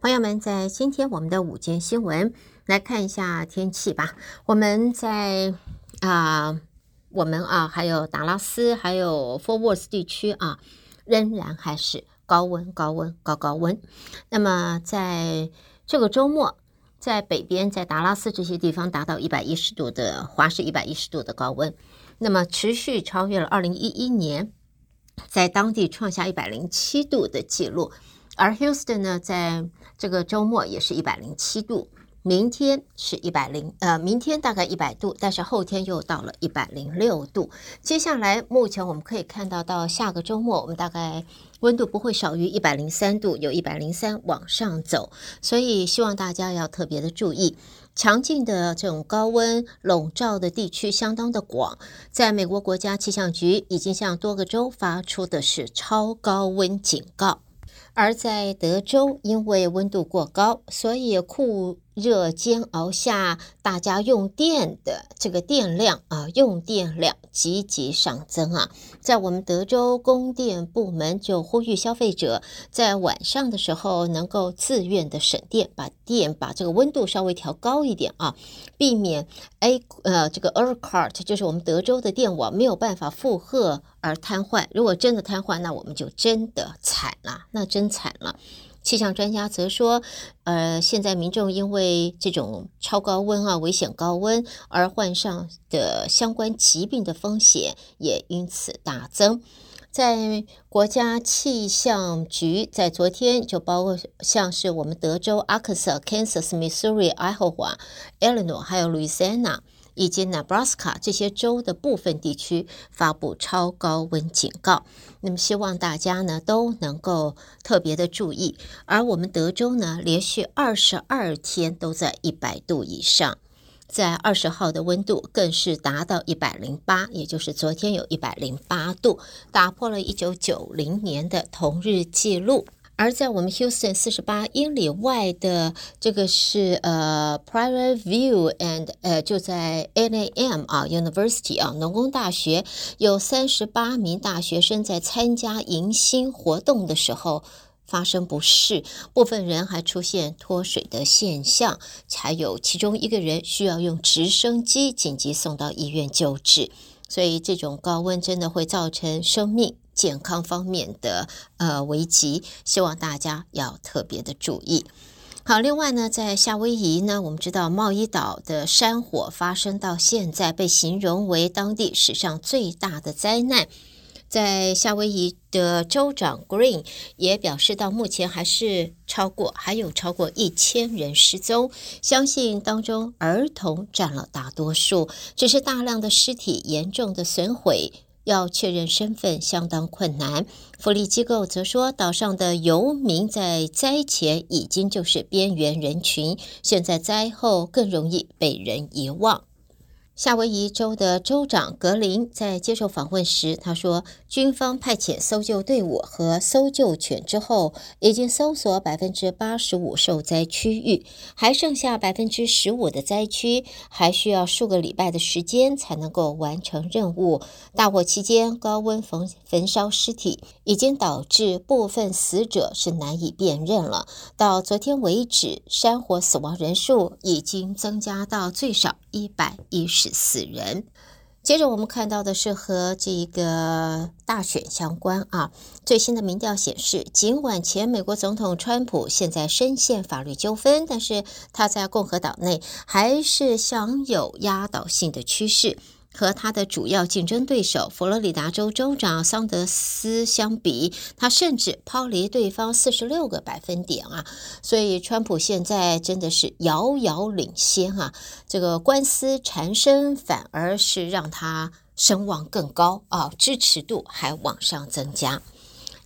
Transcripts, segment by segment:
朋友们，在今天我们的午间新闻来看一下天气吧。我们在啊、我们啊，还有达拉斯，还有 forworth 地区啊，仍然还是高温、高温、高高温。那么在这个周末，在北边，在达拉斯这些地方达到一百一十度的华氏一百一十度的高温，那么持续超越了二零一一年在当地创下一百零七度的记录。而 Houston 呢，在这个周末也是一百零七度，明天是一百零呃，明天大概一百度，但是后天又到了一百零六度。接下来，目前我们可以看到，到下个周末，我们大概温度不会少于一百零三度，有一百零三往上走。所以，希望大家要特别的注意，强劲的这种高温笼罩的地区相当的广。在美国国家气象局已经向多个州发出的是超高温警告。而在德州，因为温度过高，所以酷热煎熬下，大家用电的这个电量啊，用电量急急上增啊。在我们德州供电部门就呼吁消费者在晚上的时候能够自愿的省电，把电把这个温度稍微调高一点啊，避免 A 呃这个 ERCOT 就是我们德州的电网没有办法负荷而瘫痪。如果真的瘫痪，那我们就真的惨了，那真惨了。气象专家则说，呃，现在民众因为这种超高温啊，危险高温而患上的相关疾病的风险也因此大增。在国家气象局在昨天就包括像是我们德州、阿克萨、Kansas、Missouri、爱荷华、Illinois 还有路易斯安那。以及 Nebraska 这些州的部分地区发布超高温警告，那么希望大家呢都能够特别的注意。而我们德州呢，连续二十二天都在一百度以上，在二十号的温度更是达到一百零八，也就是昨天有一百零八度，打破了一九九零年的同日记录。而在我们 Houston 四十八英里外的这个是呃 Prairie View and 呃就在 NAM 啊 University 啊农工大学有三十八名大学生在参加迎新活动的时候发生不适，部分人还出现脱水的现象，还有其中一个人需要用直升机紧急送到医院救治，所以这种高温真的会造成生命。健康方面的呃危机，希望大家要特别的注意。好，另外呢，在夏威夷呢，我们知道茂宜岛的山火发生到现在，被形容为当地史上最大的灾难。在夏威夷的州长 Green 也表示，到目前还是超过还有超过一千人失踪，相信当中儿童占了大多数，只是大量的尸体严重的损毁。要确认身份相当困难。福利机构则说，岛上的游民在灾前已经就是边缘人群，现在灾后更容易被人遗忘。夏威夷州的州长格林在接受访问时，他说：“军方派遣搜救队伍和搜救犬之后，已经搜索百分之八十五受灾区域，还剩下百分之十五的灾区，还需要数个礼拜的时间才能够完成任务。大火期间，高温焚焚烧尸体，已经导致部分死者是难以辨认了。到昨天为止，山火死亡人数已经增加到最少一百一十。”四人。接着我们看到的是和这个大选相关啊。最新的民调显示，尽管前美国总统川普现在深陷法律纠纷，但是他在共和党内还是享有压倒性的趋势。和他的主要竞争对手佛罗里达州州长桑德斯相比，他甚至抛离对方四十六个百分点啊！所以，川普现在真的是遥遥领先啊！这个官司缠身，反而是让他声望更高啊，支持度还往上增加。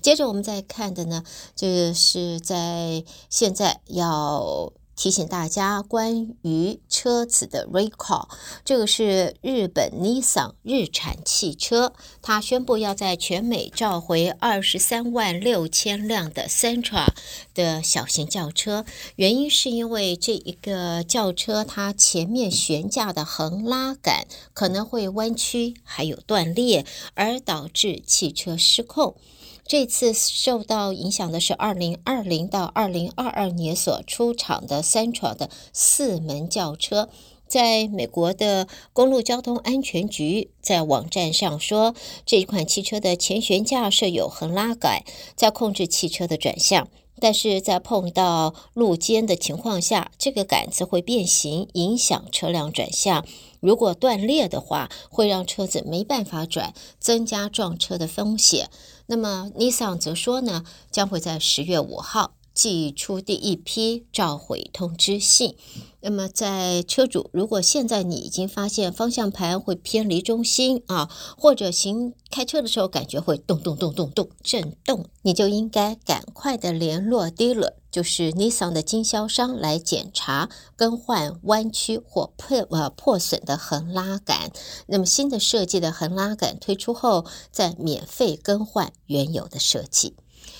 接着，我们再看的呢，就是在现在要。提醒大家关于车子的 recall，这个是日本 Nissan 日产汽车，它宣布要在全美召回二十三万六千辆的 Sentra 的小型轿车，原因是因为这一个轿车它前面悬架的横拉杆可能会弯曲，还有断裂，而导致汽车失控。这次受到影响的是二零二零到二零二二年所出厂的三厂的四门轿车。在美国的公路交通安全局在网站上说，这款汽车的前悬架设有横拉杆，在控制汽车的转向。但是在碰到路肩的情况下，这个杆子会变形，影响车辆转向。如果断裂的话，会让车子没办法转，增加撞车的风险。那么，Nissan 则说呢，将会在十月五号寄出第一批召回通知信。那么，在车主如果现在你已经发现方向盘会偏离中心啊，或者行开车的时候感觉会动动动动动震动，你就应该赶快的联络 dealer，就是 Nissan 的经销商来检查更换弯曲或破呃破损的横拉杆。那么新的设计的横拉杆推出后，再免费更换原有的设计。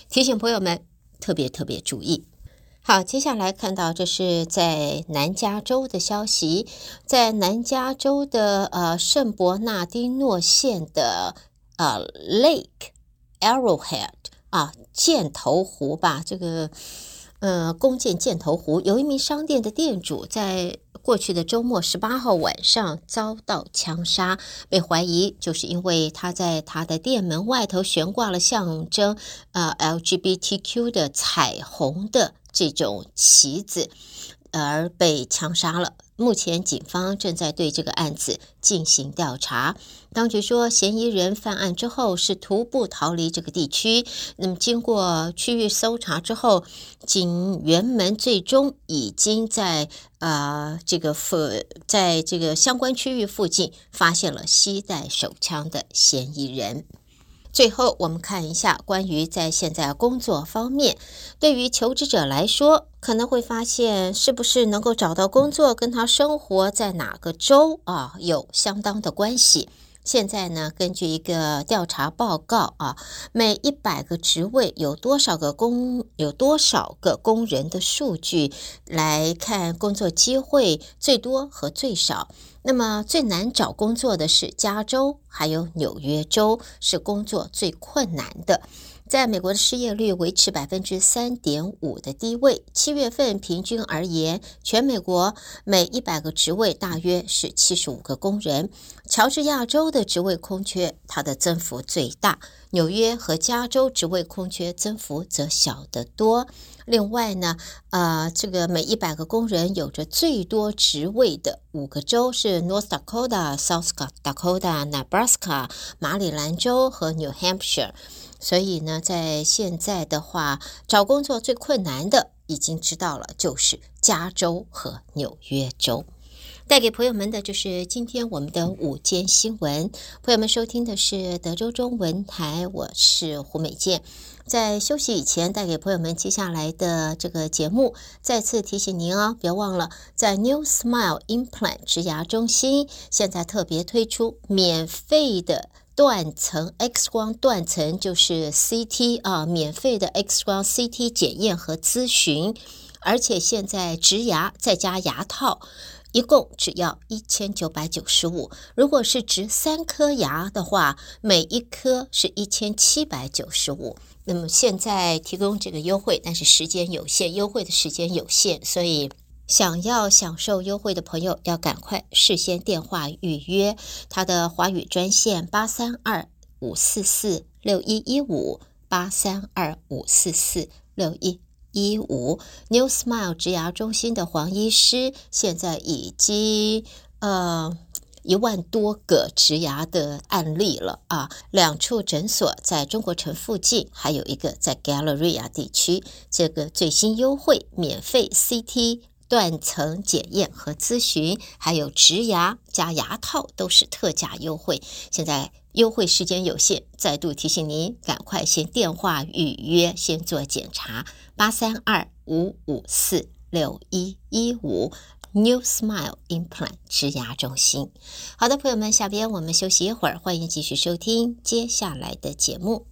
提醒朋友们特别特别注意。好，接下来看到这是在南加州的消息，在南加州的呃圣伯纳丁诺县的呃 Lake Arrowhead 啊箭头湖吧，这个呃弓箭箭头湖，有一名商店的店主在过去的周末十八号晚上遭到枪杀，被怀疑就是因为他在他的店门外头悬挂了象征呃 LGBTQ 的彩虹的。这种旗子而被枪杀了。目前警方正在对这个案子进行调查。当局说，嫌疑人犯案之后是徒步逃离这个地区。那么，经过区域搜查之后，警员们最终已经在啊、这个附在这个相关区域附近发现了携带手枪的嫌疑人。最后，我们看一下关于在现在工作方面，对于求职者来说，可能会发现是不是能够找到工作，跟他生活在哪个州啊有相当的关系。现在呢，根据一个调查报告啊，每一百个职位有多少个工，有多少个工人的数据来看工作机会最多和最少。那么最难找工作的是加州，还有纽约州是工作最困难的。在美国的失业率维持百分之三点五的低位，七月份平均而言，全美国每一百个职位大约是七十五个工人。乔治亚州的职位空缺，它的增幅最大；纽约和加州职位空缺增幅则小得多。另外呢，呃，这个每一百个工人有着最多职位的五个州是 North Dakota、South Dakota、Nebraska、马里兰州和 New Hampshire。所以呢，在现在的话，找工作最困难的已经知道了，就是加州和纽约州。带给朋友们的就是今天我们的午间新闻。朋友们收听的是德州中文台，我是胡美健。在休息以前，带给朋友们接下来的这个节目，再次提醒您哦，别忘了在 New Smile Implant 植牙中心，现在特别推出免费的。断层 X 光断层就是 CT 啊，免费的 X 光 CT 检验和咨询，而且现在植牙再加牙套，一共只要一千九百九十五。如果是植三颗牙的话，每一颗是一千七百九十五。那么现在提供这个优惠，但是时间有限，优惠的时间有限，所以。想要享受优惠的朋友，要赶快事先电话预约他的华语专线八三二五四四六一一五八三二五四四六一一五。New Smile 植牙中心的黄医师现在已经呃一万多个植牙的案例了啊，两处诊所在中国城附近，还有一个在 Galleria 地区。这个最新优惠，免费 CT。断层检验和咨询，还有植牙加牙套都是特价优惠。现在优惠时间有限，再度提醒您，赶快先电话预约，先做检查。八三二五五四六一一五 New Smile Implant 植牙中心。好的，朋友们，下边我们休息一会儿，欢迎继续收听接下来的节目。